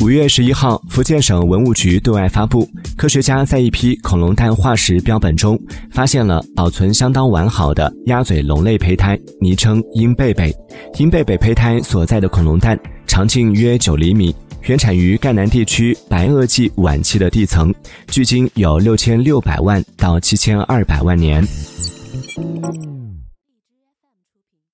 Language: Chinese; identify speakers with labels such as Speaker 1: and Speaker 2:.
Speaker 1: 五月十一号，福建省文物局对外发布，科学家在一批恐龙蛋化石标本中发现了保存相当完好的鸭嘴龙类胚胎，昵称鹰贝贝。鹰贝贝胚胎所在的恐龙蛋长径约九厘米，原产于赣南地区白垩纪晚期的地层，距今有六千六百万到七千二百万年。